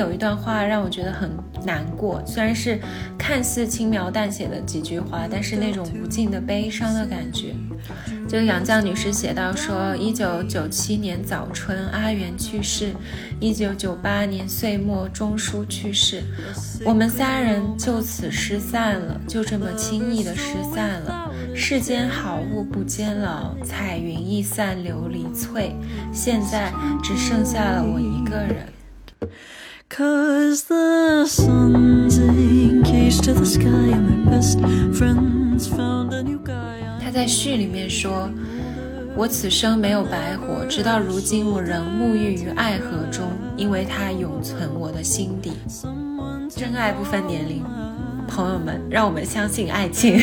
有一段话让我觉得很难过，虽然是看似轻描淡写的几句话，但是那种无尽的悲伤的感觉。就杨绛女士写到说，一九九七年早春，阿元去世；一九九八年岁末，钟书去世。我们三人就此失散了，就这么轻易的失散了。世间好物不坚牢，彩云易散琉璃脆。现在只剩下了我一个人。他在序里面说：“我此生没有白活，直到如今我仍沐浴于爱河中，因为它永存我的心底。真爱不分年龄，朋友们，让我们相信爱情。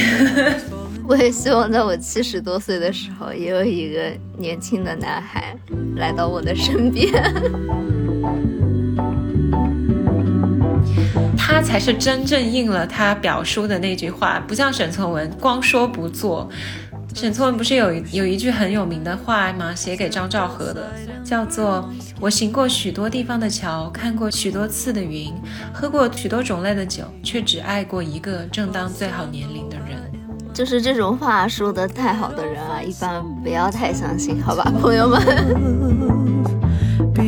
我也希望在我七十多岁的时候，也有一个年轻的男孩来到我的身边。”他才是真正应了他表叔的那句话，不像沈从文光说不做。沈从文不是有有一句很有名的话吗？写给张兆和的，叫做“我行过许多地方的桥，看过许多次的云，喝过许多种类的酒，却只爱过一个正当最好年龄的人。”就是这种话说的太好的人啊，一般不要太相信，好吧，朋友们。大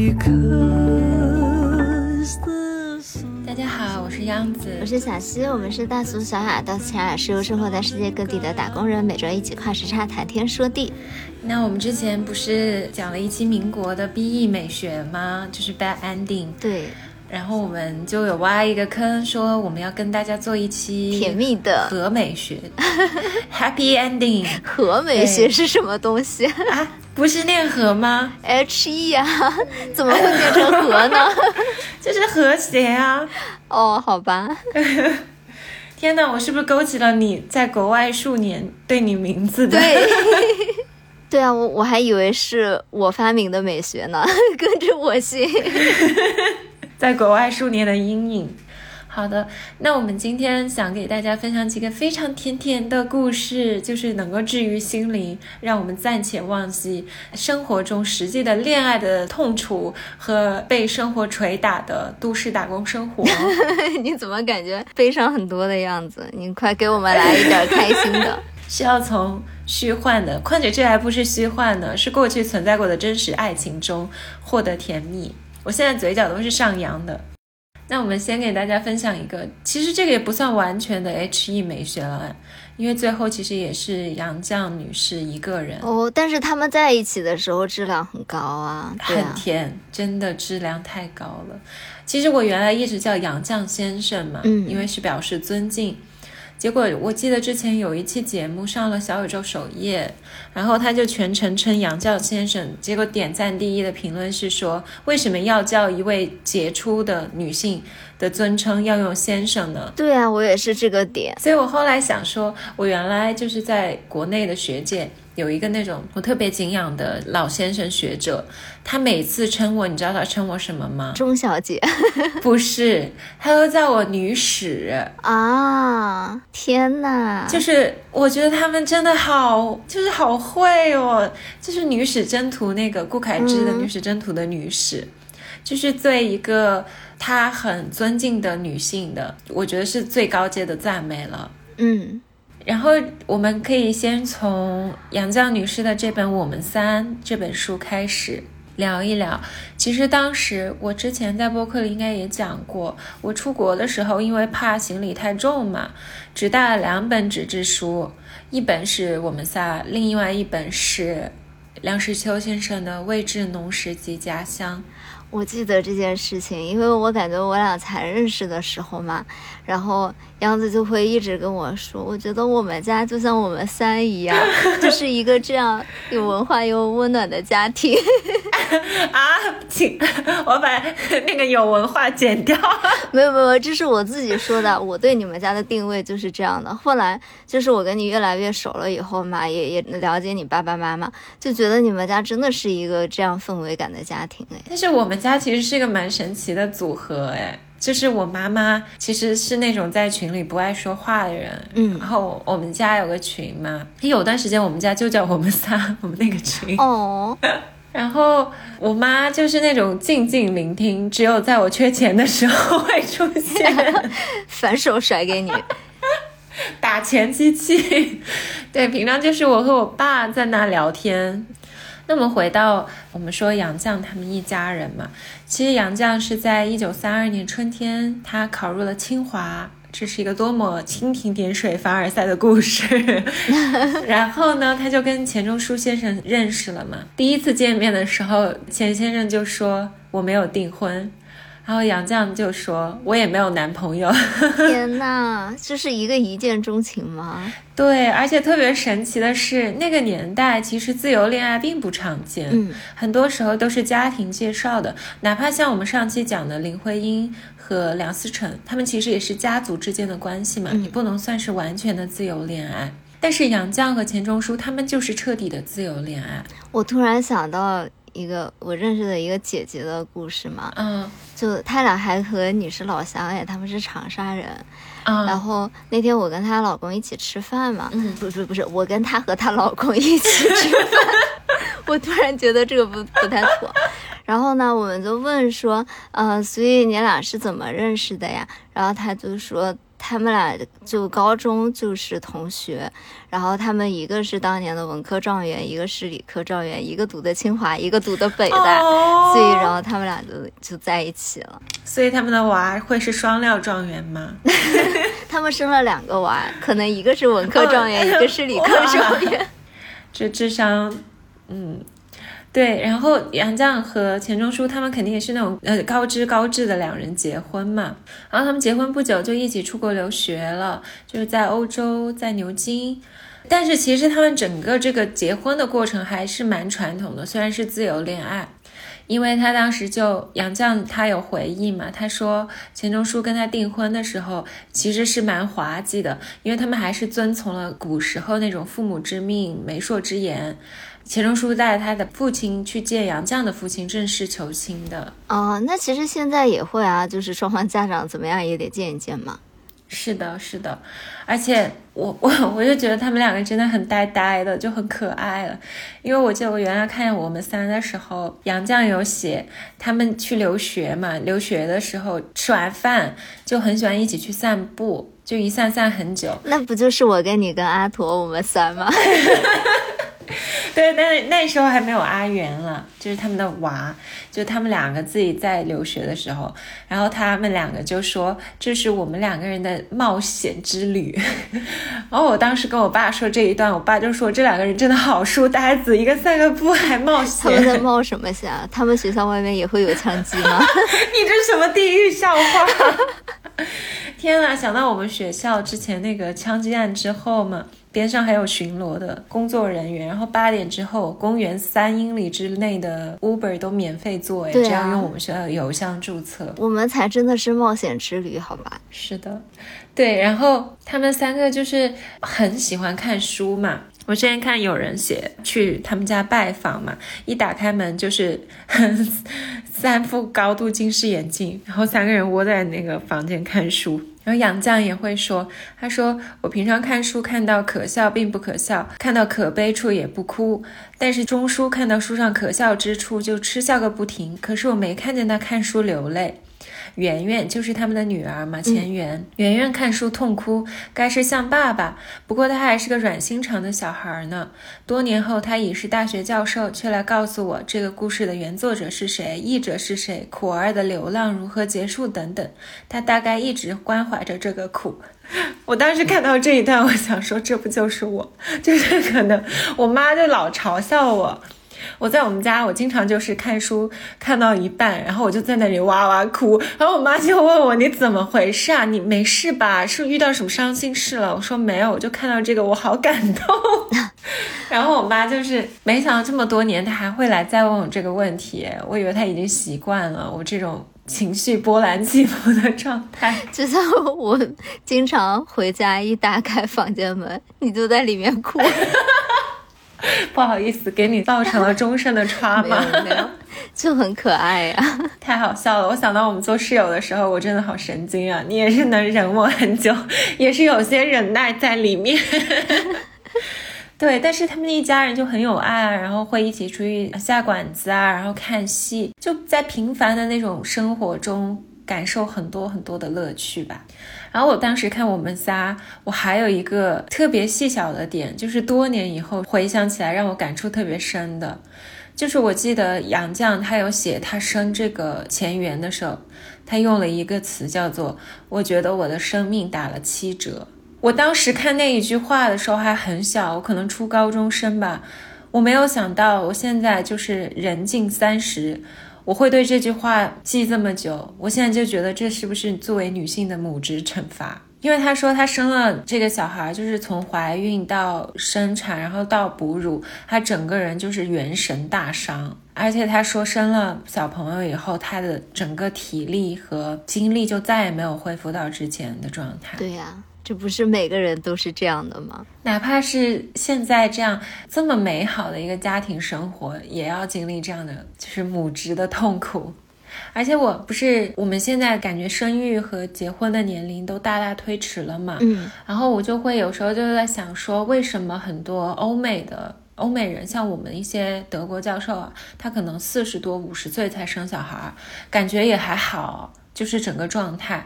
家好，我是央子，我是小溪，我们是大俗小雅，到此小雅是由生活在世界各地的打工人，每周一起跨时差谈天说地。那我们之前不是讲了一期民国的 B E 美学吗？就是 Bad Ending。对。然后我们就有挖一个坑，说我们要跟大家做一期甜蜜的和美学，Happy Ending。和美学是什么东西 啊？不是念和吗？H E 啊，怎么会变成和呢？就是和谐啊。哦，好吧。天哪，我是不是勾起了你在国外数年对你名字的？对。对啊，我我还以为是我发明的美学呢，跟着我姓。在国外数年的阴影。好的，那我们今天想给大家分享几个非常甜甜的故事，就是能够治愈心灵，让我们暂且忘记生活中实际的恋爱的痛楚和被生活捶打的都市打工生活。你怎么感觉悲伤很多的样子？你快给我们来一点开心的。是要从虚幻的，况且这还不是虚幻的，是过去存在过的真实爱情中获得甜蜜。我现在嘴角都是上扬的。那我们先给大家分享一个，其实这个也不算完全的 H E 美学了，因为最后其实也是杨绛女士一个人哦。但是他们在一起的时候质量很高啊，很甜，真的质量太高了。其实我原来一直叫杨绛先生嘛，嗯，因为是表示尊敬。结果我记得之前有一期节目上了小宇宙首页，然后他就全程称杨绛先生，结果点赞第一的评论是说，为什么要叫一位杰出的女性的尊称要用先生呢？对啊，我也是这个点，所以我后来想说，我原来就是在国内的学界。有一个那种我特别敬仰的老先生学者，他每次称我，你知道他称我什么吗？钟小姐，不是，他都叫我女史啊！天哪，就是我觉得他们真的好，就是好会哦，就是《女史箴图》那个顾恺之的《女史箴图》的女史，就是对一个他很尊敬的女性的，我觉得是最高阶的赞美了。嗯。然后我们可以先从杨绛女士的这本《我们三》这本书开始聊一聊。其实当时我之前在播客里应该也讲过，我出国的时候因为怕行李太重嘛，只带了两本纸质书，一本是我们仨，另外一本是梁实秋先生的《未至农时及家乡》。我记得这件事情，因为我感觉我俩才认识的时候嘛，然后杨子就会一直跟我说，我觉得我们家就像我们三一样，就是一个这样有文化又温暖的家庭。啊，请我把那个有文化剪掉。没有没有，这是我自己说的，我对你们家的定位就是这样的。后来就是我跟你越来越熟了以后嘛，也也了解你爸爸妈妈，就觉得你们家真的是一个这样氛围感的家庭哎。但是我们。家其实是一个蛮神奇的组合，哎，就是我妈妈其实是那种在群里不爱说话的人，嗯，然后我们家有个群嘛，有段时间我们家就叫我们仨，我们那个群，哦，然后我妈就是那种静静聆听，只有在我缺钱的时候会出现，反手甩给你，打钱机器。对，平常就是我和我爸在那聊天。那么回到我们说杨绛他们一家人嘛，其实杨绛是在一九三二年春天，他考入了清华。这是一个多么蜻蜓点水、凡尔赛的故事。然后呢，他就跟钱钟书先生认识了嘛。第一次见面的时候，钱先生就说我没有订婚，然后杨绛就说我也没有男朋友。天哪，这是一个一见钟情吗？对，而且特别神奇的是，那个年代其实自由恋爱并不常见，嗯，很多时候都是家庭介绍的，哪怕像我们上期讲的林徽因。和梁思成，他们其实也是家族之间的关系嘛，你不能算是完全的自由恋爱。但是杨绛和钱钟书他们就是彻底的自由恋爱。我突然想到一个我认识的一个姐姐的故事嘛，嗯，就他俩还和你是老乡哎，他们是长沙人，嗯，然后那天我跟她老公一起吃饭嘛，嗯，不不不是，我跟她和她老公一起吃饭，我突然觉得这个不不太妥。然后呢，我们就问说，呃，所以你俩是怎么认识的呀？然后他就说，他们俩就高中就是同学，然后他们一个是当年的文科状元，一个是理科状元，一个读的清华，一个读的北大，所以然后他们俩就就在一起了。所以他们的娃会是双料状元吗？他们生了两个娃，可能一个是文科状元，一个是理科状元。这智商，嗯。对，然后杨绛和钱钟书他们肯定也是那种呃高知高智的两人结婚嘛，然后他们结婚不久就一起出国留学了，就是在欧洲，在牛津。但是其实他们整个这个结婚的过程还是蛮传统的，虽然是自由恋爱，因为他当时就杨绛他有回忆嘛，他说钱钟书跟他订婚的时候其实是蛮滑稽的，因为他们还是遵从了古时候那种父母之命媒妁之言。钱钟书带他的父亲去见杨绛的父亲，正式求亲的。哦，那其实现在也会啊，就是双方家长怎么样也得见一见嘛。是的，是的，而且我我我就觉得他们两个真的很呆呆的，就很可爱了。因为我记得我原来看我们三的时候，杨绛有写他们去留学嘛，留学的时候吃完饭就很喜欢一起去散步，就一散散很久。那不就是我跟你跟阿驼我们三吗？对，那那时候还没有阿元了，就是他们的娃，就他们两个自己在留学的时候，然后他们两个就说这是我们两个人的冒险之旅。然后我当时跟我爸说这一段，我爸就说这两个人真的好书呆子，一个散个步还冒险。他们在冒什么险？他们学校外面也会有枪击吗？你这什么地狱笑话？天呐，想到我们学校之前那个枪击案之后嘛。边上还有巡逻的工作人员，然后八点之后，公园三英里之内的 Uber 都免费坐，哎，只要用我们学校的邮箱注册。我们才真的是冒险之旅，好吧？是的，对，然后他们三个就是很喜欢看书嘛。我之前看有人写去他们家拜访嘛，一打开门就是 三副高度近视眼镜，然后三个人窝在那个房间看书。然后杨绛也会说：“他说我平常看书看到可笑并不可笑，看到可悲处也不哭，但是钟书看到书上可笑之处就嗤笑个不停。可是我没看见他看书流泪。”圆圆就是他们的女儿嘛，钱媛。圆圆看书痛哭，该是像爸爸，不过他还是个软心肠的小孩呢。多年后，他已是大学教授，却来告诉我这个故事的原作者是谁，译者是谁，苦儿的流浪如何结束等等。他大概一直关怀着这个苦。我当时看到这一段，我想说，这不就是我？就是可能我妈就老嘲笑我。我在我们家，我经常就是看书看到一半，然后我就在那里哇哇哭，然后我妈就问我你怎么回事啊？你没事吧？是遇到什么伤心事了？我说没有，我就看到这个我好感动。然后我妈就是没想到这么多年她还会来再问我这个问题，我以为她已经习惯了我这种情绪波澜起伏的状态，就像我经常回家一打开房间门，你就在里面哭。不好意思，给你造成了终身的创吗？没有，就很可爱呀，太好笑了。我想到我们做室友的时候，我真的好神经啊！你也是能忍我很久，也是有些忍耐在里面。对，但是他们一家人就很有爱啊，然后会一起出去下馆子啊，然后看戏，就在平凡的那种生活中感受很多很多的乐趣吧。然后我当时看我们仨，我还有一个特别细小的点，就是多年以后回想起来让我感触特别深的，就是我记得杨绛他有写他生这个前缘的时候，他用了一个词叫做“我觉得我的生命打了七折”。我当时看那一句话的时候还很小，我可能初高中生吧，我没有想到我现在就是人近三十。我会对这句话记这么久，我现在就觉得这是不是作为女性的母职惩罚？因为他说他生了这个小孩，就是从怀孕到生产，然后到哺乳，他整个人就是元神大伤。而且他说生了小朋友以后，他的整个体力和精力就再也没有恢复到之前的状态。对呀。这不是每个人都是这样的吗？哪怕是现在这样这么美好的一个家庭生活，也要经历这样的就是母职的痛苦。而且我不是我们现在感觉生育和结婚的年龄都大大推迟了嘛？嗯，然后我就会有时候就在想说，为什么很多欧美的欧美人，像我们一些德国教授啊，他可能四十多五十岁才生小孩，感觉也还好，就是整个状态。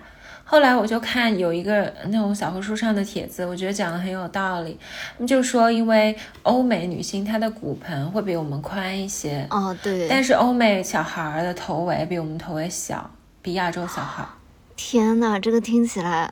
后来我就看有一个那种小红书上的帖子，我觉得讲的很有道理。就说因为欧美女性她的骨盆会比我们宽一些，哦对，但是欧美小孩的头围比我们头围小，比亚洲小孩。天哪，这个听起来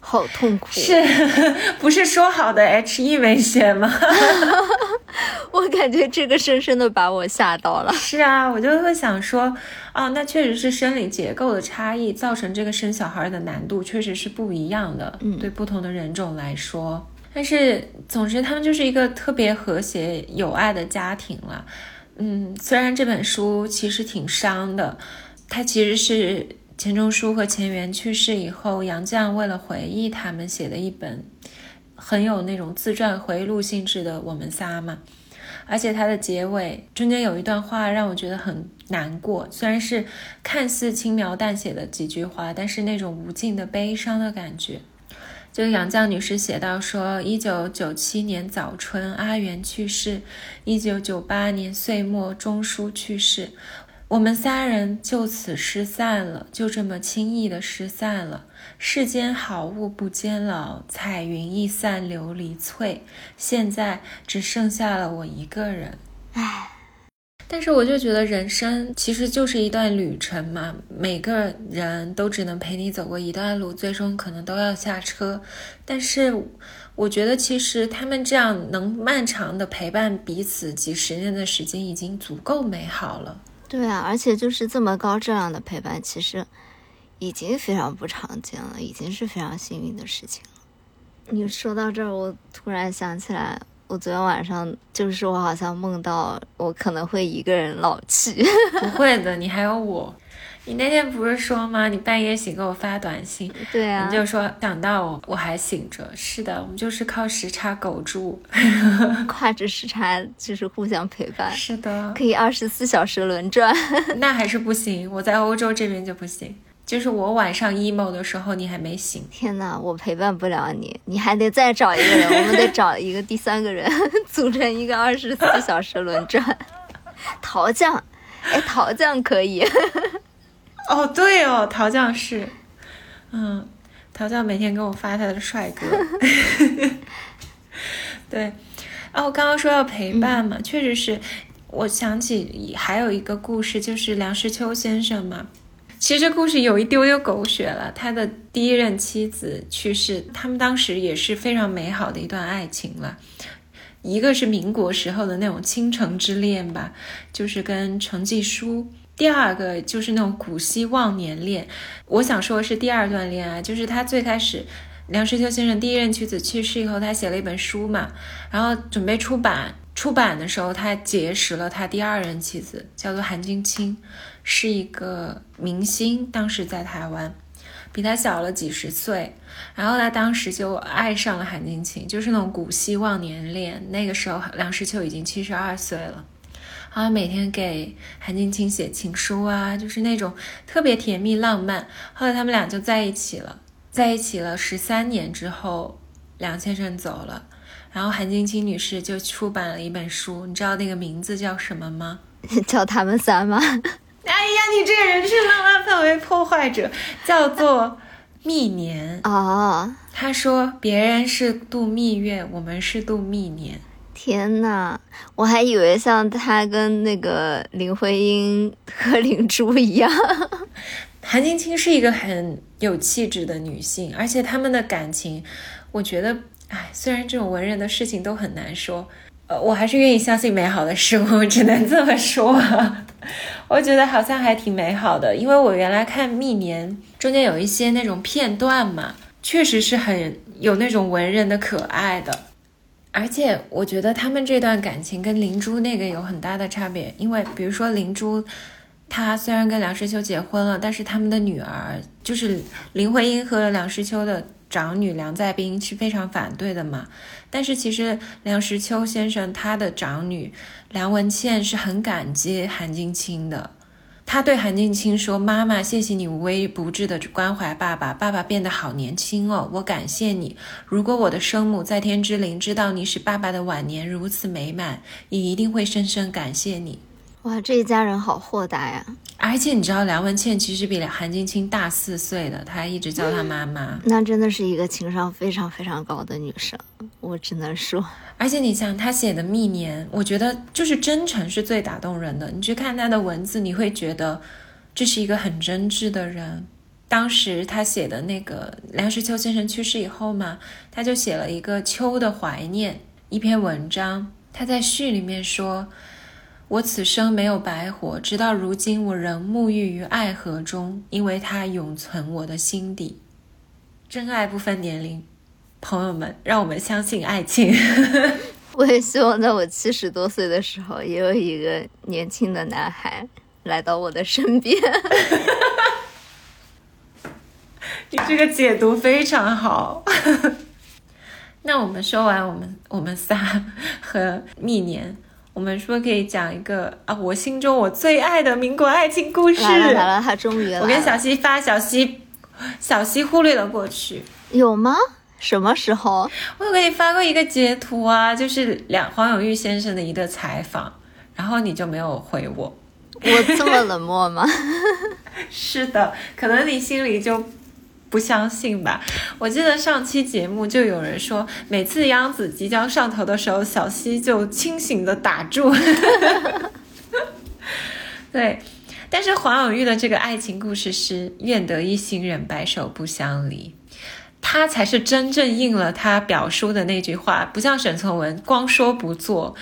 好痛苦。是 不是说好的 H E 美学吗？我感觉这个深深的把我吓到了。是啊，我就会想说，哦，那确实是生理结构的差异造成这个生小孩的难度确实是不一样的，嗯，对不同的人种来说。但是，总之他们就是一个特别和谐有爱的家庭了。嗯，虽然这本书其实挺伤的，它其实是钱钟书和钱媛去世以后，杨绛为了回忆他们写的一本很有那种自传回忆录性质的《我们仨》嘛。而且它的结尾中间有一段话让我觉得很难过，虽然是看似轻描淡写的几句话，但是那种无尽的悲伤的感觉。就杨绛女士写到说，一九九七年早春，阿元去世；一九九八年岁末，钟书去世。我们仨人就此失散了，就这么轻易的失散了。世间好物不坚牢，彩云易散琉璃脆。现在只剩下了我一个人，唉。但是我就觉得人生其实就是一段旅程嘛，每个人都只能陪你走过一段路，最终可能都要下车。但是我觉得，其实他们这样能漫长的陪伴彼此几十年的时间，已经足够美好了。对啊，而且就是这么高质量的陪伴，其实已经非常不常见了，已经是非常幸运的事情了。你说到这儿，我突然想起来，我昨天晚上就是我好像梦到我可能会一个人老去。不会的，你还有我。你那天不是说吗？你半夜醒给我发短信，对啊，你就说想到我我还醒着。是的，我们就是靠时差苟住，跨着时差就是互相陪伴。是的，可以二十四小时轮转。那还是不行，我在欧洲这边就不行。就是我晚上 emo 的时候，你还没醒。天呐，我陪伴不了你，你还得再找一个人，我们得找一个第三个人，组成一个二十四小时轮转。陶酱，哎，陶酱可以。哦，对哦，陶匠是，嗯，陶匠每天给我发他的帅哥，对，哦，我刚刚说要陪伴嘛，确实是，我想起还有一个故事，就是梁实秋先生嘛，其实故事有一丢丢狗血了，他的第一任妻子去世，他们当时也是非常美好的一段爱情了，一个是民国时候的那种倾城之恋吧，就是跟程继书。第二个就是那种古稀忘年恋，我想说的是第二段恋爱，就是他最开始，梁实秋先生第一任妻子去世以后，他写了一本书嘛，然后准备出版，出版的时候他结识了他第二任妻子，叫做韩晶清，是一个明星，当时在台湾，比他小了几十岁，然后他当时就爱上了韩晶清，就是那种古稀忘年恋，那个时候梁实秋已经七十二岁了。好每天给韩晶清写情书啊，就是那种特别甜蜜浪漫。后来他们俩就在一起了，在一起了十三年之后，梁先生走了，然后韩晶晶女士就出版了一本书，你知道那个名字叫什么吗？叫他们仨吗？哎呀，你这个人是浪漫氛围破坏者，叫做蜜年。哦，他说别人是度蜜月，我们是度蜜年。天呐，我还以为像他跟那个林徽因和灵珠一样。韩晶清是一个很有气质的女性，而且他们的感情，我觉得，哎，虽然这种文人的事情都很难说，呃，我还是愿意相信美好的事物，只能这么说。我觉得好像还挺美好的，因为我原来看《蜜年》中间有一些那种片段嘛，确实是很有那种文人的可爱的。而且我觉得他们这段感情跟灵珠那个有很大的差别，因为比如说灵珠，她虽然跟梁实秋结婚了，但是他们的女儿就是林徽因和梁实秋的长女梁再冰是非常反对的嘛。但是其实梁实秋先生他的长女梁文倩是很感激韩晶清的。他对韩静清说：“妈妈，谢谢你无微不至的关怀爸爸。爸爸变得好年轻哦，我感谢你。如果我的生母在天之灵知道你使爸爸的晚年如此美满，也一定会深深感谢你。”哇，这一家人好豁达呀！而且你知道，梁文倩其实比韩晶清大四岁的，她一直叫她妈妈。那真的是一个情商非常非常高的女生，我只能说。而且你想，她写的《密年》，我觉得就是真诚是最打动人的。你去看她的文字，你会觉得这是一个很真挚的人。当时他写的那个梁实秋先生去世以后嘛，他就写了一个秋的怀念一篇文章。他在序里面说。我此生没有白活，直到如今，我仍沐浴于爱河中，因为它永存我的心底。真爱不分年龄，朋友们，让我们相信爱情。我也希望在我七十多岁的时候，也有一个年轻的男孩来到我的身边。你这个解读非常好。那我们说完我们我们仨和蜜年。我们是不是可以讲一个啊，我心中我最爱的民国爱情故事。来了来了，他终于来了。我跟小西发，小西小西忽略了过去。有吗？什么时候？我有给你发过一个截图啊，就是两黄永玉先生的一个采访，然后你就没有回我。我这么冷漠吗？是的，可能你心里就。不相信吧？我记得上期节目就有人说，每次央子即将上头的时候，小西就清醒的打住。对，但是黄永玉的这个爱情故事是“愿得一心人，白首不相离”，他才是真正应了他表叔的那句话，不像沈从文光说不做。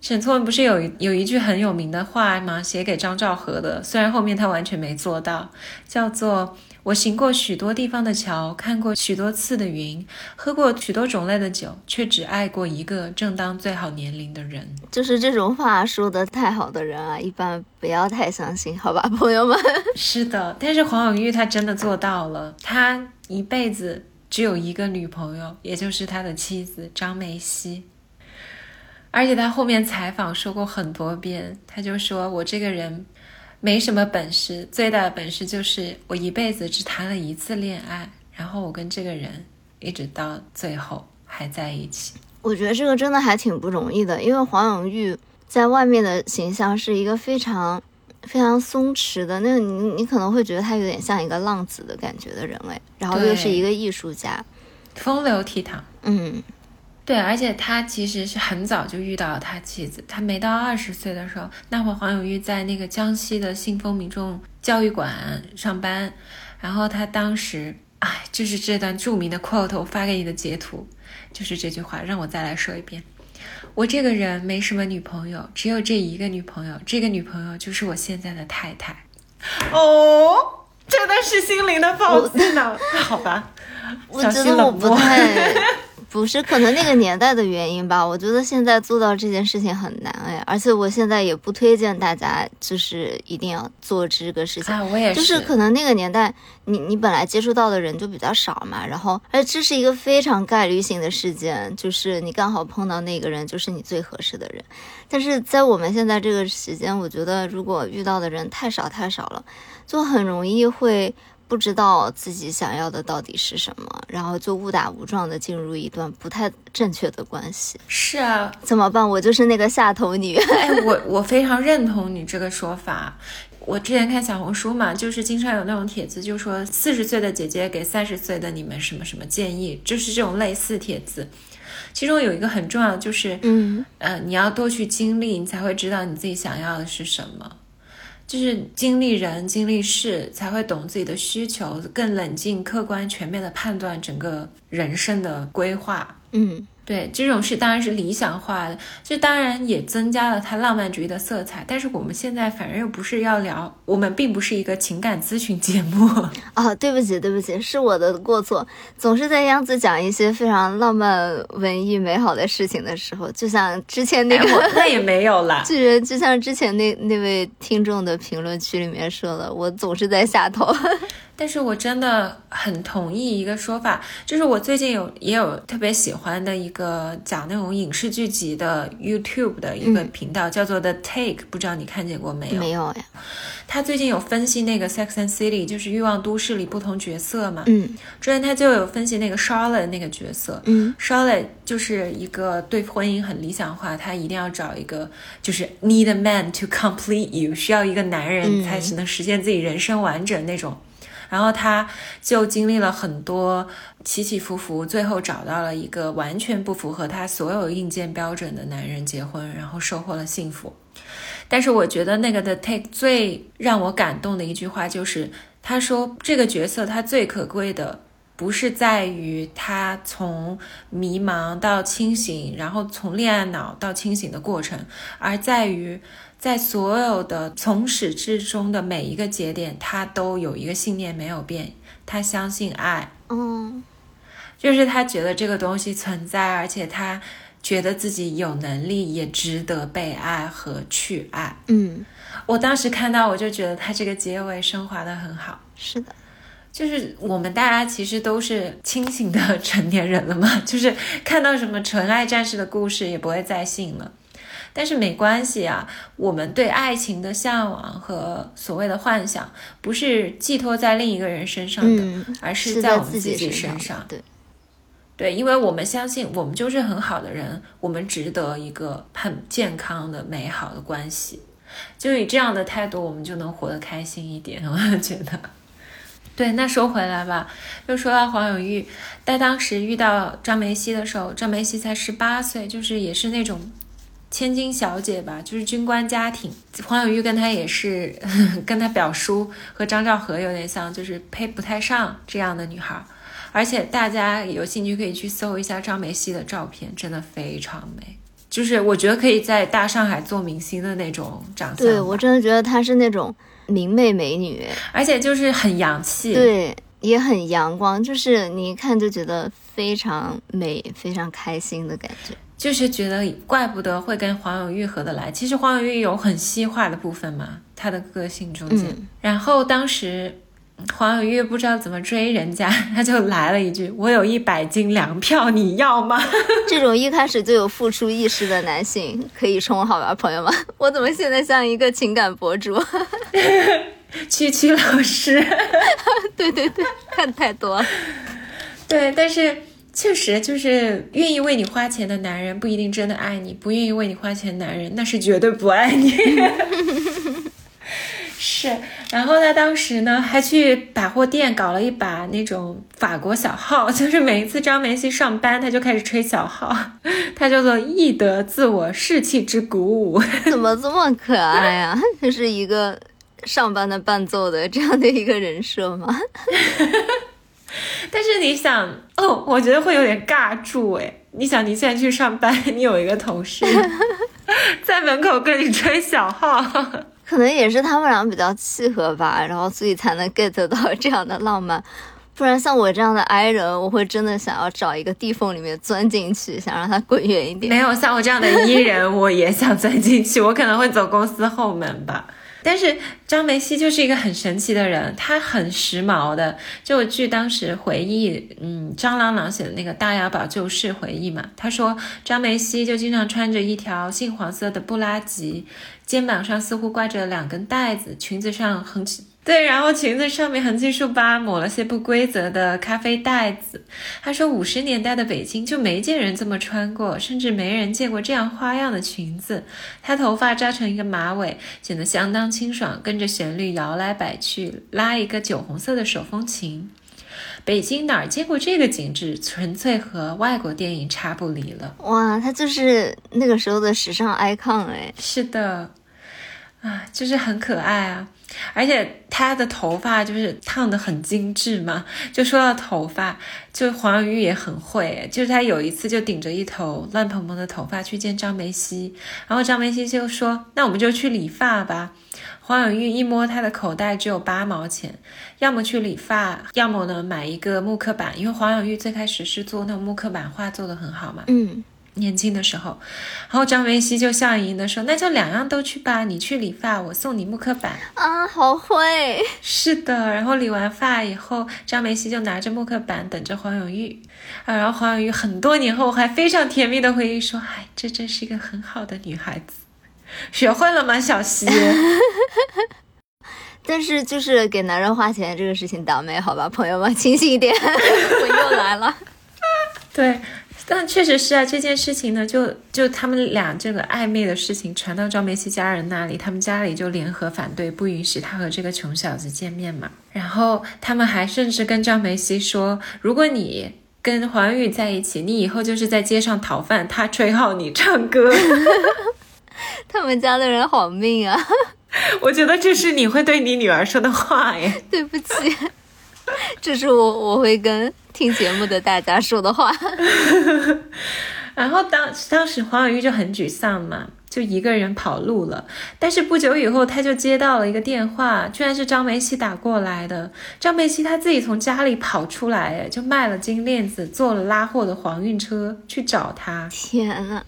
沈从文不是有有一句很有名的话吗？写给张兆和的，虽然后面他完全没做到，叫做。我行过许多地方的桥，看过许多次的云，喝过许多种类的酒，却只爱过一个正当最好年龄的人。就是这种话说的太好的人啊，一般不要太相信，好吧，朋友们。是的，但是黄永玉他真的做到了，他一辈子只有一个女朋友，也就是他的妻子张梅溪。而且他后面采访说过很多遍，他就说我这个人。没什么本事，最大的本事就是我一辈子只谈了一次恋爱，然后我跟这个人一直到最后还在一起。我觉得这个真的还挺不容易的，因为黄永玉在外面的形象是一个非常非常松弛的，那你你可能会觉得他有点像一个浪子的感觉的人类，然后又是一个艺术家，风流倜傥，嗯。对，而且他其实是很早就遇到了他妻子。他没到二十岁的时候，那会儿黄永玉在那个江西的信丰民众教育馆上班，然后他当时，哎，就是这段著名的 quote，我发给你的截图，就是这句话，让我再来说一遍：我这个人没什么女朋友，只有这一个女朋友，这个女朋友就是我现在的太太。哦，真的是心灵的放肆呢？好吧，我觉得我不太。不是，可能那个年代的原因吧。我觉得现在做到这件事情很难哎，而且我现在也不推荐大家，就是一定要做这个事情。啊，我也是。就是可能那个年代，你你本来接触到的人就比较少嘛，然后，而这是一个非常概率性的事件，就是你刚好碰到那个人，就是你最合适的人。但是在我们现在这个时间，我觉得如果遇到的人太少太少了，就很容易会。不知道自己想要的到底是什么，然后就误打误撞的进入一段不太正确的关系。是啊，怎么办？我就是那个下头女。哎，我我非常认同你这个说法。我之前看小红书嘛，就是经常有那种帖子，就说四十岁的姐姐给三十岁的你们什么什么建议，就是这种类似帖子。其中有一个很重要就是，嗯，呃，你要多去经历，你才会知道你自己想要的是什么。就是经历人、经历事，才会懂自己的需求，更冷静、客观、全面的判断整个人生的规划。嗯。对这种事当然是理想化的，这当然也增加了它浪漫主义的色彩。但是我们现在反正又不是要聊，我们并不是一个情感咨询节目 啊。对不起，对不起，是我的过错。总是在央子讲一些非常浪漫、文艺、美好的事情的时候，就像之前那个，那也没有啦。就是就像之前那那位听众的评论区里面说的，我总是在下头。但是我真的很同意一个说法，就是我最近有也有特别喜欢的一个讲那种影视剧集的 YouTube 的一个频道，叫做 The Take，不知道你看见过没有？没有呀。他最近有分析那个 Sex and City，就是欲望都市里不同角色嘛。嗯。之前他就有分析那个 Charlotte 那个角色。嗯。Charlotte 就是一个对婚姻很理想化，她一定要找一个就是 need a man to complete you，需要一个男人才能实现自己人生完整那种。然后他就经历了很多起起伏伏，最后找到了一个完全不符合他所有硬件标准的男人结婚，然后收获了幸福。但是我觉得那个的 take 最让我感动的一句话就是，他说这个角色他最可贵的不是在于他从迷茫到清醒，然后从恋爱脑到清醒的过程，而在于。在所有的从始至终的每一个节点，他都有一个信念没有变，他相信爱，嗯，就是他觉得这个东西存在，而且他觉得自己有能力，也值得被爱和去爱。嗯，我当时看到，我就觉得他这个结尾升华的很好。是的，就是我们大家其实都是清醒的 成年人了嘛，就是看到什么纯爱战士的故事也不会再信了。但是没关系啊，我们对爱情的向往和所谓的幻想，不是寄托在另一个人身上的，而是在我们自己身上。对，对，因为我们相信，我们就是很好的人，我们值得一个很健康的、美好的关系。就以这样的态度，我们就能活得开心一点。我觉得，对。那说回来吧，又说到黄永玉，在当时遇到张梅西的时候，张梅西才十八岁，就是也是那种。千金小姐吧，就是军官家庭。黄永玉跟她也是，跟她表叔和张兆和有点像，就是配不太上这样的女孩。而且大家有兴趣可以去搜一下张梅西的照片，真的非常美。就是我觉得可以在大上海做明星的那种长相。对我真的觉得她是那种明媚美女，而且就是很洋气，对，也很阳光，就是你一看就觉得非常美，非常开心的感觉。就是觉得怪不得会跟黄永玉合得来。其实黄永玉有很西化的部分嘛，他的个性中间。然后当时黄永玉不知道怎么追人家，他就来了一句：“我有一百斤粮票，你要吗？” 这种一开始就有付出意识的男性可以冲好吧，朋友们？我怎么现在像一个情感博主？区区老师，对对对，看太多了。对，但是。确实，就是愿意为你花钱的男人不一定真的爱你，不愿意为你花钱的男人那是绝对不爱你。是，然后他当时呢还去百货店搞了一把那种法国小号，就是每一次张梅西上班，他就开始吹小号，他叫做易得自我士气之鼓舞。怎么这么可爱啊？就是一个上班的伴奏的这样的一个人设吗？但是你想哦，我觉得会有点尬住哎。你想你现在去上班，你有一个同事 在门口跟你吹小号，可能也是他们俩比较契合吧，然后所以才能 get 到这样的浪漫。不然像我这样的 I 人，我会真的想要找一个地缝里面钻进去，想让他滚远一点。没有像我这样的 E 人，我也想钻进去，我可能会走公司后门吧。但是张梅西就是一个很神奇的人，他很时髦的。就据当时回忆，嗯，张朗朗写的那个《大雅宝旧事回忆》嘛，他说张梅西就经常穿着一条杏黄色的布拉吉，肩膀上似乎挂着两根带子，裙子上横起对，然后裙子上面横七竖八抹了些不规则的咖啡带子。他说，五十年代的北京就没见人这么穿过，甚至没人见过这样花样的裙子。他头发扎成一个马尾，显得相当清爽，跟着旋律摇来摆去，拉一个酒红色的手风琴。北京哪儿见过这个景致？纯粹和外国电影差不离了。哇，他就是那个时候的时尚 icon 哎。是的，啊，就是很可爱啊。而且她的头发就是烫的很精致嘛。就说到头发，就黄永玉也很会。就是他有一次就顶着一头乱蓬蓬的头发去见张梅西，然后张梅西就说：“那我们就去理发吧。”黄永玉一摸他的口袋，只有八毛钱，要么去理发，要么呢买一个木刻板。因为黄永玉最开始是做那种木刻板画，做的很好嘛。嗯。年轻的时候，然后张梅西就笑盈盈的说：“那就两样都去吧，你去理发，我送你木刻板。”啊，好会！是的，然后理完发以后，张梅西就拿着木刻板等着黄永玉。啊，然后黄永玉很多年后还非常甜蜜的回忆说：“哎，这真是一个很好的女孩子，学会了吗，小西？” 但是就是给男人花钱这个事情倒霉，好吧，朋友们，清醒一点，我又来了。对。但确实是啊，这件事情呢，就就他们俩这个暧昧的事情传到张梅西家人那里，他们家里就联合反对，不允许他和这个穷小子见面嘛。然后他们还甚至跟张梅西说，如果你跟黄宇在一起，你以后就是在街上讨饭，他吹号你唱歌。他们家的人好命啊！我觉得这是你会对你女儿说的话耶。对不起，这是我我会跟。听节目的大家说的话，然后当当时黄小玉就很沮丧嘛，就一个人跑路了。但是不久以后，他就接到了一个电话，居然是张梅西打过来的。张梅西他自己从家里跑出来，就卖了金链子，坐了拉货的黄运车去找他。天啊，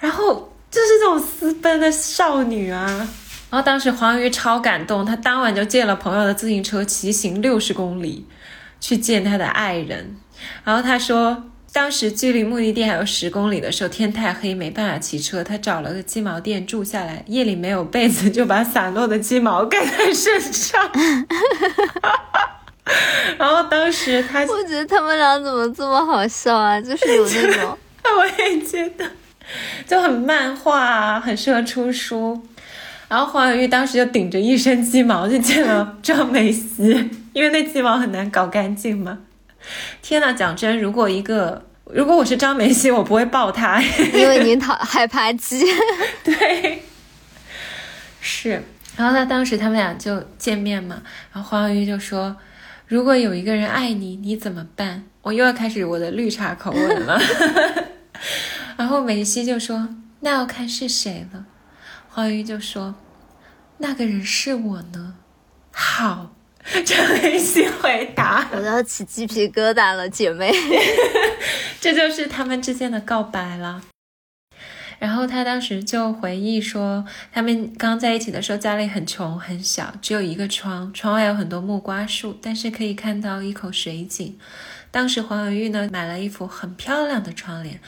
然后就是这种私奔的少女啊！然后当时黄鱼超感动，他当晚就借了朋友的自行车，骑行六十公里。去见他的爱人，然后他说，当时距离目的地还有十公里的时候，天太黑，没办法骑车，他找了个鸡毛店住下来，夜里没有被子，就把散落的鸡毛盖在身上。然后当时他，我觉得他们俩怎么这么好笑啊？就是有那种，我也觉得，就很漫画，很适合出书。然后黄小玉当时就顶着一身鸡毛就见了张美熙，因为那鸡毛很难搞干净嘛。天呐，讲真，如果一个如果我是张梅西，我不会抱他，因为您讨害怕鸡。对，是。然后他当时他们俩就见面嘛，然后黄小玉就说：“如果有一个人爱你，你怎么办？”我又要开始我的绿茶口吻了。然后梅西就说：“那要看是谁了。”黄玉就说：“那个人是我呢。”好，张梅西回答：“我都要起鸡皮疙瘩了，姐妹。”这就是他们之间的告白了。然后他当时就回忆说，他们刚在一起的时候，家里很穷很小，只有一个窗，窗外有很多木瓜树，但是可以看到一口水井。当时黄永玉呢买了一幅很漂亮的窗帘，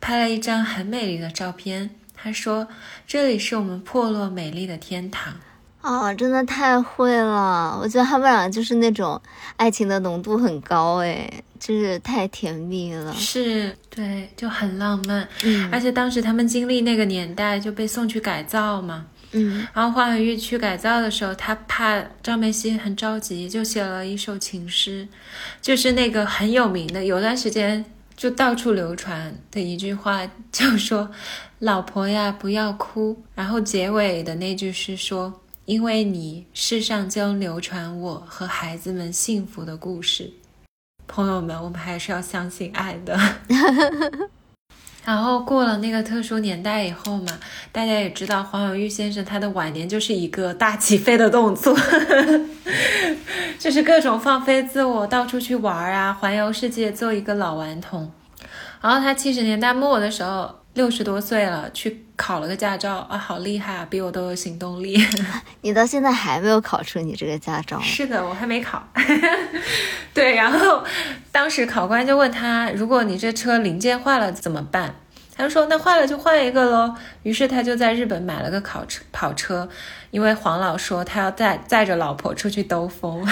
拍了一张很美丽的照片。他说：“这里是我们破落美丽的天堂。”哦，真的太会了！我觉得他们俩就是那种爱情的浓度很高，哎，就是太甜蜜了。是，对，就很浪漫。嗯，而且当时他们经历那个年代，就被送去改造嘛。嗯，然后黄永玉去改造的时候，他怕张梅西很着急，就写了一首情诗，就是那个很有名的，有段时间。就到处流传的一句话，就说：“老婆呀，不要哭。”然后结尾的那句是说：“因为你，世上将流传我和孩子们幸福的故事。”朋友们，我们还是要相信爱的。然后过了那个特殊年代以后嘛，大家也知道黄永玉先生他的晚年就是一个大起飞的动作，就是各种放飞自我，到处去玩啊，环游世界，做一个老顽童。然后他七十年代末的时候，六十多岁了，去考了个驾照啊，好厉害啊，比我都有行动力。你到现在还没有考出你这个驾照？是的，我还没考。对，然后当时考官就问他，如果你这车零件坏了怎么办？他就说那坏了就换一个喽。于是他就在日本买了个跑车跑车，因为黄老说他要带载着老婆出去兜风。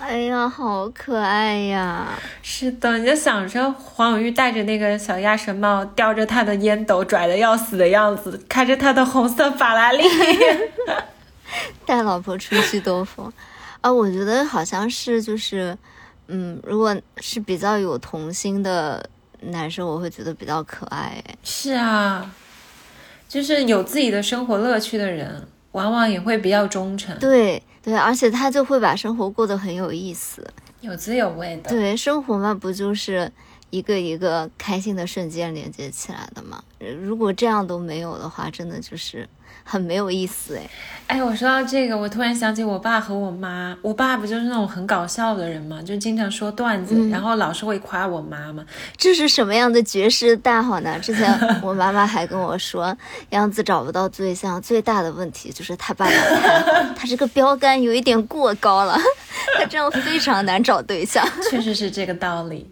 哎呀，好可爱呀！是的，你就想着黄永玉戴着那个小鸭舌帽，叼着他的烟斗，拽的要死的样子，开着他的红色法拉利，带老婆出去兜风。啊，我觉得好像是就是，嗯，如果是比较有童心的男生，我会觉得比较可爱。是啊，就是有自己的生活乐趣的人，往往也会比较忠诚。对对，而且他就会把生活过得很有意思，有滋有味的。对，生活嘛，不就是一个一个开心的瞬间连接起来的嘛？如果这样都没有的话，真的就是。很没有意思哎，哎，我说到这个，我突然想起我爸和我妈。我爸不就是那种很搞笑的人嘛，就经常说段子，然后老是会夸我妈嘛。这是什么样的绝世大好呢？之前我妈妈还跟我说，杨子找不到对象，最大的问题就是他爸爸他这个标杆有一点过高了，他这样非常难找对象。确实是这个道理。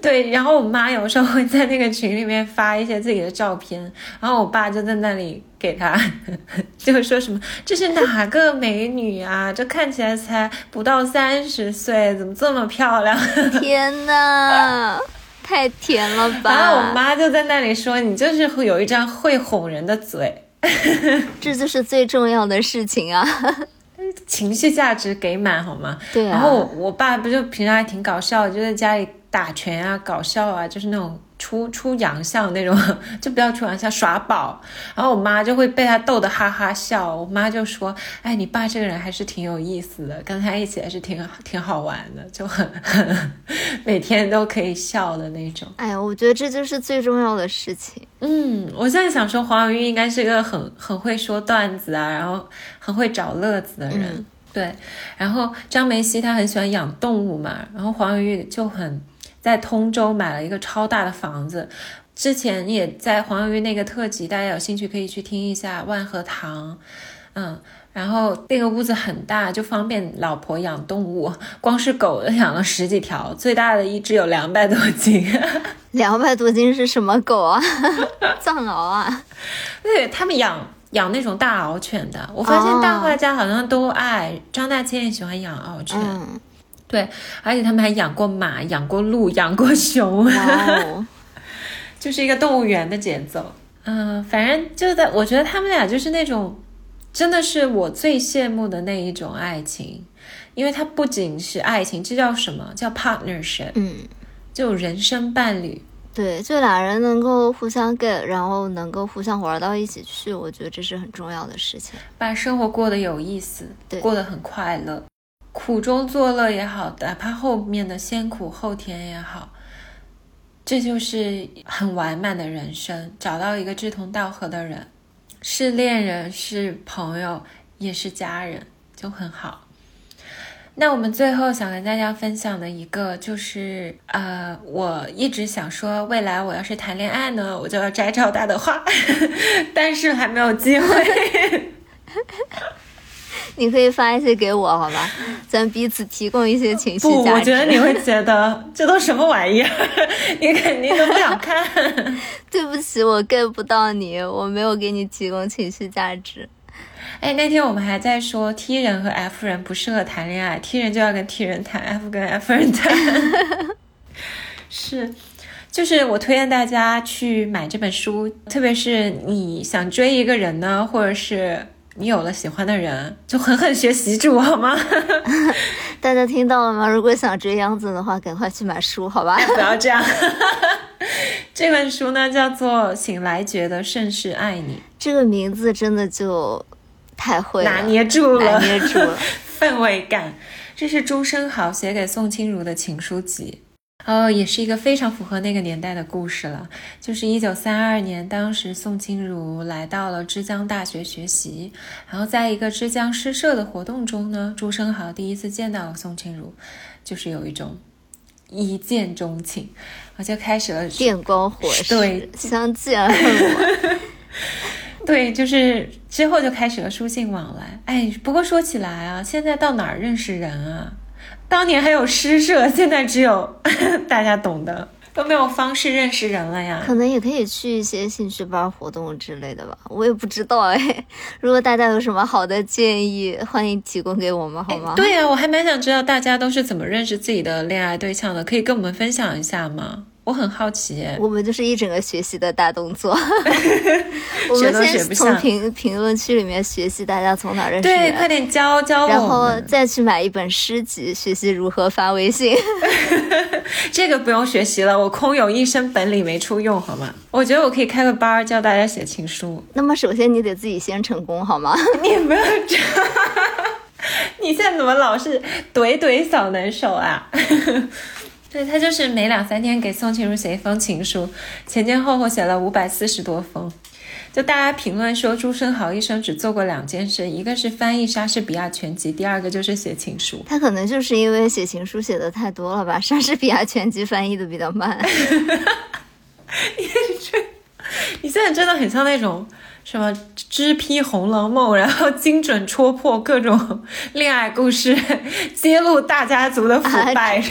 对，然后我妈有时候会在那个群里面发一些自己的照片，然后我爸就在那里给她，就说什么这是哪个美女啊？这看起来才不到三十岁，怎么这么漂亮？天哪，太甜了吧！然后我妈就在那里说，你就是会有一张会哄人的嘴，这就是最重要的事情啊，情绪价值给满好吗？对啊。然后我我爸不就平常还挺搞笑，就在家里。打拳啊，搞笑啊，就是那种出出洋相那种，就不要出洋相耍宝。然后我妈就会被他逗得哈哈笑。我妈就说：“哎，你爸这个人还是挺有意思的，跟他一起还是挺挺好玩的，就很很每天都可以笑的那种。”哎呀，我觉得这就是最重要的事情。嗯，我现在想说，黄永玉应该是一个很很会说段子啊，然后很会找乐子的人。对，然后张梅溪他很喜欢养动物嘛，然后黄永玉就很。在通州买了一个超大的房子，之前也在黄永玉那个特辑，大家有兴趣可以去听一下万和堂，嗯，然后那个屋子很大，就方便老婆养动物，光是狗养了十几条，最大的一只有两百多斤，两百多斤是什么狗啊？藏獒啊？对他们养养那种大獒犬的，我发现大画家好像都爱，张大千也喜欢养獒犬。对，而且他们还养过马，养过鹿，养过熊，就是一个动物园的节奏。嗯，反正就在，我觉得他们俩就是那种，真的是我最羡慕的那一种爱情，因为它不仅是爱情，这叫什么叫 partnership？嗯，就人生伴侣。对，就俩人能够互相 get，然后能够互相玩到一起去，我觉得这是很重要的事情，把生活过得有意思，对，过得很快乐。苦中作乐也好，哪怕后面的先苦后甜也好，这就是很完满的人生。找到一个志同道合的人，是恋人，是朋友，也是家人，就很好。那我们最后想跟大家分享的一个就是，呃，我一直想说，未来我要是谈恋爱呢，我就要摘赵大的花，但是还没有机会。你可以发一些给我，好吧？咱彼此提供一些情绪价值。不，我觉得你会 觉得这都什么玩意儿，你肯定都不想看。对不起，我 get 不到你，我没有给你提供情绪价值。哎，那天我们还在说 T 人和 F 人不适合谈恋爱，T 人就要跟 T 人谈，F 跟 F 人谈。是，就是我推荐大家去买这本书，特别是你想追一个人呢，或者是。你有了喜欢的人，就狠狠学习住好吗？大家听到了吗？如果想追杨子的话，赶快去买书，好吧？不要这样。这本书呢，叫做《醒来觉得甚是爱你》。这个名字真的就太会拿捏住了，拿捏住了氛围感。这是朱生豪写给宋清如的情书集。哦，也是一个非常符合那个年代的故事了。就是一九三二年，当时宋清如来到了之江大学学习，然后在一个之江诗社的活动中呢，朱生豪第一次见到了宋清如，就是有一种一见钟情，我就开始了 电光火石，对，相见恨晚。对，就是之后就开始了书信往来。哎，不过说起来啊，现在到哪儿认识人啊？当年还有诗社，现在只有 大家懂的都没有方式认识人了呀。可能也可以去一些兴趣班活动之类的吧，我也不知道哎。如果大家有什么好的建议，欢迎提供给我们，好吗？对呀，我还蛮想知道大家都是怎么认识自己的恋爱对象的，可以跟我们分享一下吗？我很好奇，我们就是一整个学习的大动作。我们先从评评论区里面学习，大家从哪认识？对，快点教教我。然后再去买一本诗集，学习如何发微信。这个不用学习了，我空有一身本领没处用，好吗？我觉得我可以开个班教大家写情书。那么首先你得自己先成功，好吗？你不要这样，你现在怎么老是怼怼小能手啊？对他就是每两三天给宋庆如写一封情书，前前后后写了五百四十多封。就大家评论说朱生豪一生只做过两件事，一个是翻译莎士比亚全集，第二个就是写情书。他可能就是因为写情书写的太多了吧，莎士比亚全集翻译的比较慢。你这，你现在真的很像那种。什么知批《红楼梦》，然后精准戳破各种恋爱故事，揭露大家族的腐败，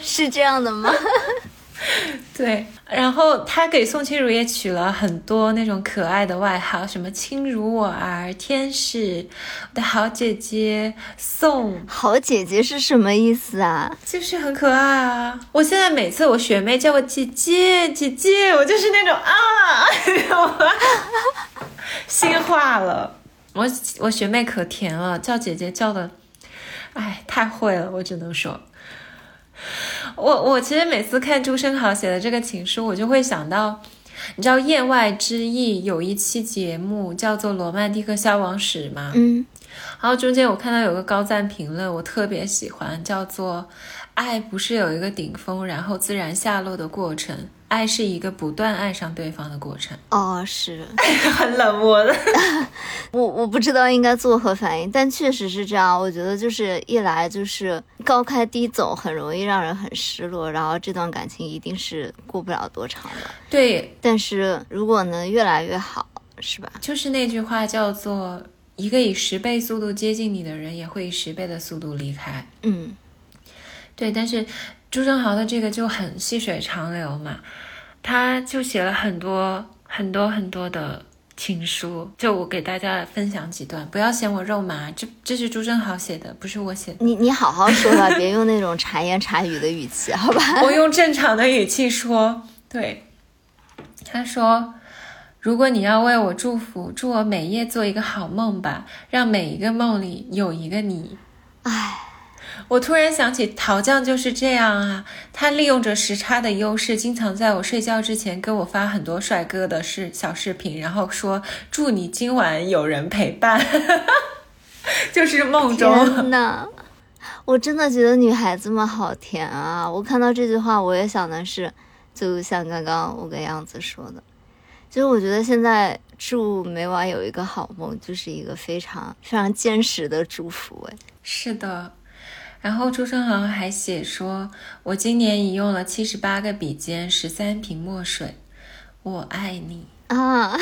是这样的吗？对，然后他给宋清如也取了很多那种可爱的外号，什么“轻如我儿”“天使”“我的好姐姐”“宋好姐姐”是什么意思啊？就是很可爱啊！我现在每次我学妹叫我姐姐姐姐，我就是那种啊，心化了。我我学妹可甜了，叫姐姐叫的，哎，太会了，我只能说。我我其实每次看朱生豪写的这个情书，我就会想到，你知道《言外之意》有一期节目叫做《罗曼蒂克消亡史》吗？嗯，然后中间我看到有个高赞评论，我特别喜欢，叫做“爱不是有一个顶峰，然后自然下落的过程”。爱是一个不断爱上对方的过程。哦，是 很冷漠的。我我不知道应该作何反应，但确实是这样。我觉得就是一来就是高开低走，很容易让人很失落，然后这段感情一定是过不了多长的。对，但是如果能越来越好，是吧？就是那句话叫做“一个以十倍速度接近你的人，也会以十倍的速度离开。”嗯，对，但是。朱生豪的这个就很细水长流嘛，他就写了很多很多很多的情书，就我给大家分享几段，不要嫌我肉麻，这这是朱生豪写的，不是我写的。你你好好说吧，别用那种茶言茶语的语气，好吧？我用正常的语气说，对，他说，如果你要为我祝福，祝我每夜做一个好梦吧，让每一个梦里有一个你。唉。我突然想起陶酱就是这样啊，他利用着时差的优势，经常在我睡觉之前给我发很多帅哥的视小视频，然后说祝你今晚有人陪伴，就是梦中。天呐，我真的觉得女孩子们好甜啊！我看到这句话，我也想的是，就像刚刚我跟杨子说的，就是我觉得现在祝每晚有一个好梦，就是一个非常非常坚实的祝福。哎，是的。然后朱生豪还写说：“我今年已用了七十八个笔尖，十三瓶墨水，我爱你啊！”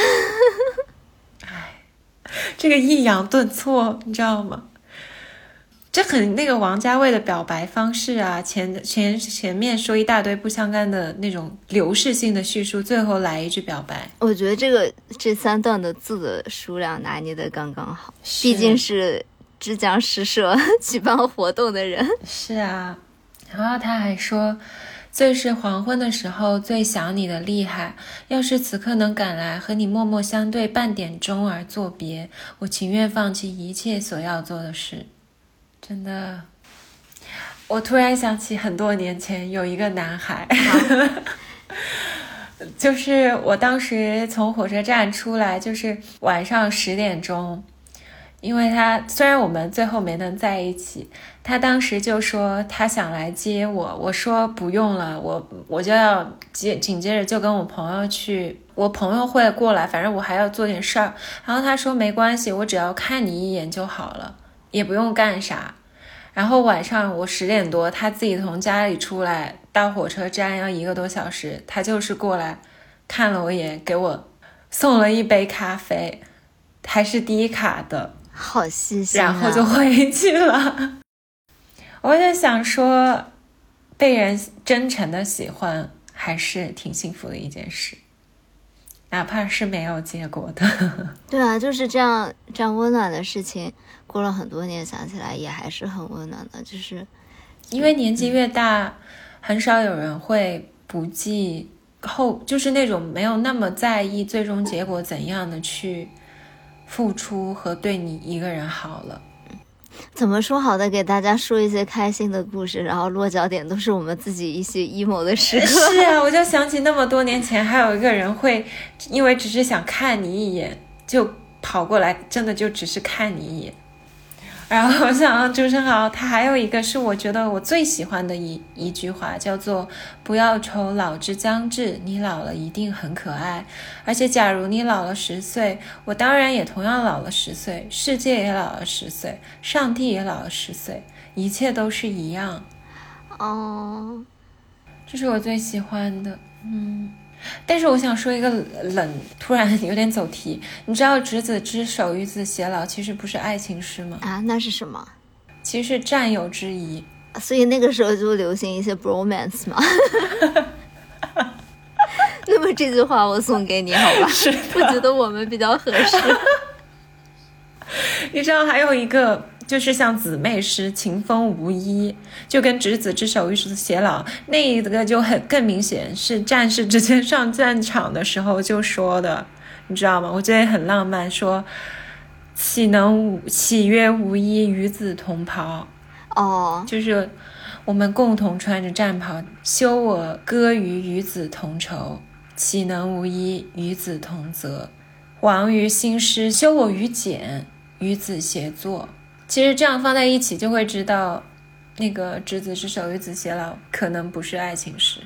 哎，这个抑扬顿挫，你知道吗？这很那个王家卫的表白方式啊，前前前面说一大堆不相干的那种流逝性的叙述，最后来一句表白。我觉得这个这三段的字的数量拿捏的刚刚好，毕竟是。浙江诗社 举办活动的人是啊，然后他还说，最是黄昏的时候最想你的厉害。要是此刻能赶来和你默默相对半点钟而作别，我情愿放弃一切所要做的事。真的，我突然想起很多年前有一个男孩，就是我当时从火车站出来，就是晚上十点钟。因为他虽然我们最后没能在一起，他当时就说他想来接我，我说不用了，我我就要接紧接着就跟我朋友去，我朋友会过来，反正我还要做点事儿。然后他说没关系，我只要看你一眼就好了，也不用干啥。然后晚上我十点多，他自己从家里出来到火车站要一个多小时，他就是过来看了我一眼，给我送了一杯咖啡，还是低卡的。好细心，然后就回去了。我就想说，被人真诚的喜欢，还是挺幸福的一件事，哪怕是没有结果的。对啊，就是这样这样温暖的事情，过了很多年想起来也还是很温暖的。就是因为年纪越大，很少有人会不计后，就是那种没有那么在意最终结果怎样的去付出和对你一个人好了。怎么说好的？给大家说一些开心的故事，然后落脚点都是我们自己一些 emo 的时刻。是啊，我就想起那么多年前，还有一个人会因为只是想看你一眼，就跑过来，真的就只是看你一眼。然后我想，朱生豪他还有一个是我觉得我最喜欢的一一句话，叫做“不要愁老之将至，你老了一定很可爱”。而且，假如你老了十岁，我当然也同样老了十岁，世界也老了十岁，上帝也老了十岁，一切都是一样。哦，这是我最喜欢的，嗯。但是我想说一个冷，突然 有点走题。你知道“执子之手，与子偕老”其实不是爱情诗吗？啊，那是什么？其实是战友之谊。所以那个时候就流行一些 bromance 嘛。那么这句话我送给你，好吧？是，我觉得我们比较合适。你知道还有一个。就是像姊妹诗，秦风无衣，就跟执子之手，与子偕老，那一个就很更明显是战士之间 上战场的时候就说的，你知道吗？我觉得很浪漫，说岂能无岂曰无衣，与子同袍。哦，就是我们共同穿着战袍，修我歌于与子同仇，岂能无衣，与子同泽。王于兴师，修我于简，与子偕作。其实这样放在一起，就会知道，那个执子之手，与子偕老，可能不是爱情诗，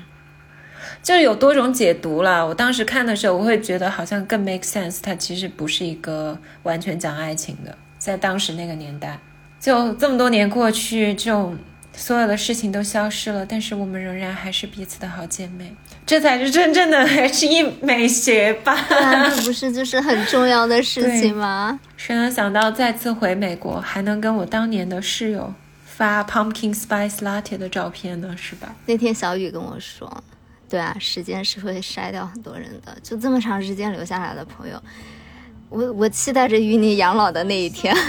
就有多种解读了。我当时看的时候，我会觉得好像更 make sense，它其实不是一个完全讲爱情的，在当时那个年代，就这么多年过去，这种。所有的事情都消失了，但是我们仍然还是彼此的好姐妹，这才是真正的 H E 美学吧？那不是就是很重要的事情吗？谁能想到再次回美国，还能跟我当年的室友发 Pumpkin Spice Latte 的照片呢？是吧？那天小雨跟我说，对啊，时间是会筛掉很多人的，就这么长时间留下来的朋友，我我期待着与你养老的那一天。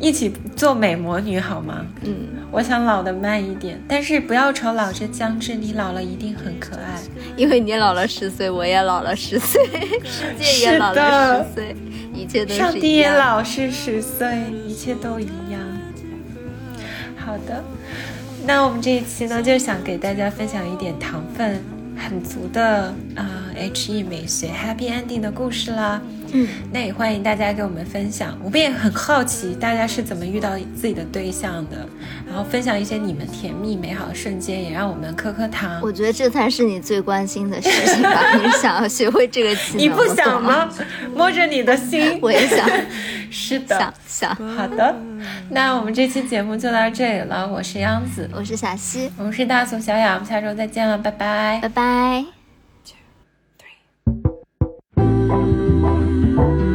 一起做美魔女好吗？嗯，我想老的慢一点，但是不要愁老之将至，你老了一定很可爱。因为你老了十岁，我也老了十岁，世界也老了十岁，一切都是上帝也老是十岁，一切都一样。好的，那我们这一期呢，就想给大家分享一点糖分很足的啊，H E 美学 Happy Ending 的故事啦。嗯，那也欢迎大家给我们分享，我们也很好奇大家是怎么遇到自己的对象的，然后分享一些你们甜蜜美好的瞬间，也让我们磕磕糖。我觉得这才是你最关心的事情吧？你想要学会这个技能？你不想吗？摸着你的心，我也想。是的，想想。好的，那我们这期节目就到这里了。我是央子，我是小溪，我们是大宋小雅，我们下周再见了，拜拜，拜拜。you.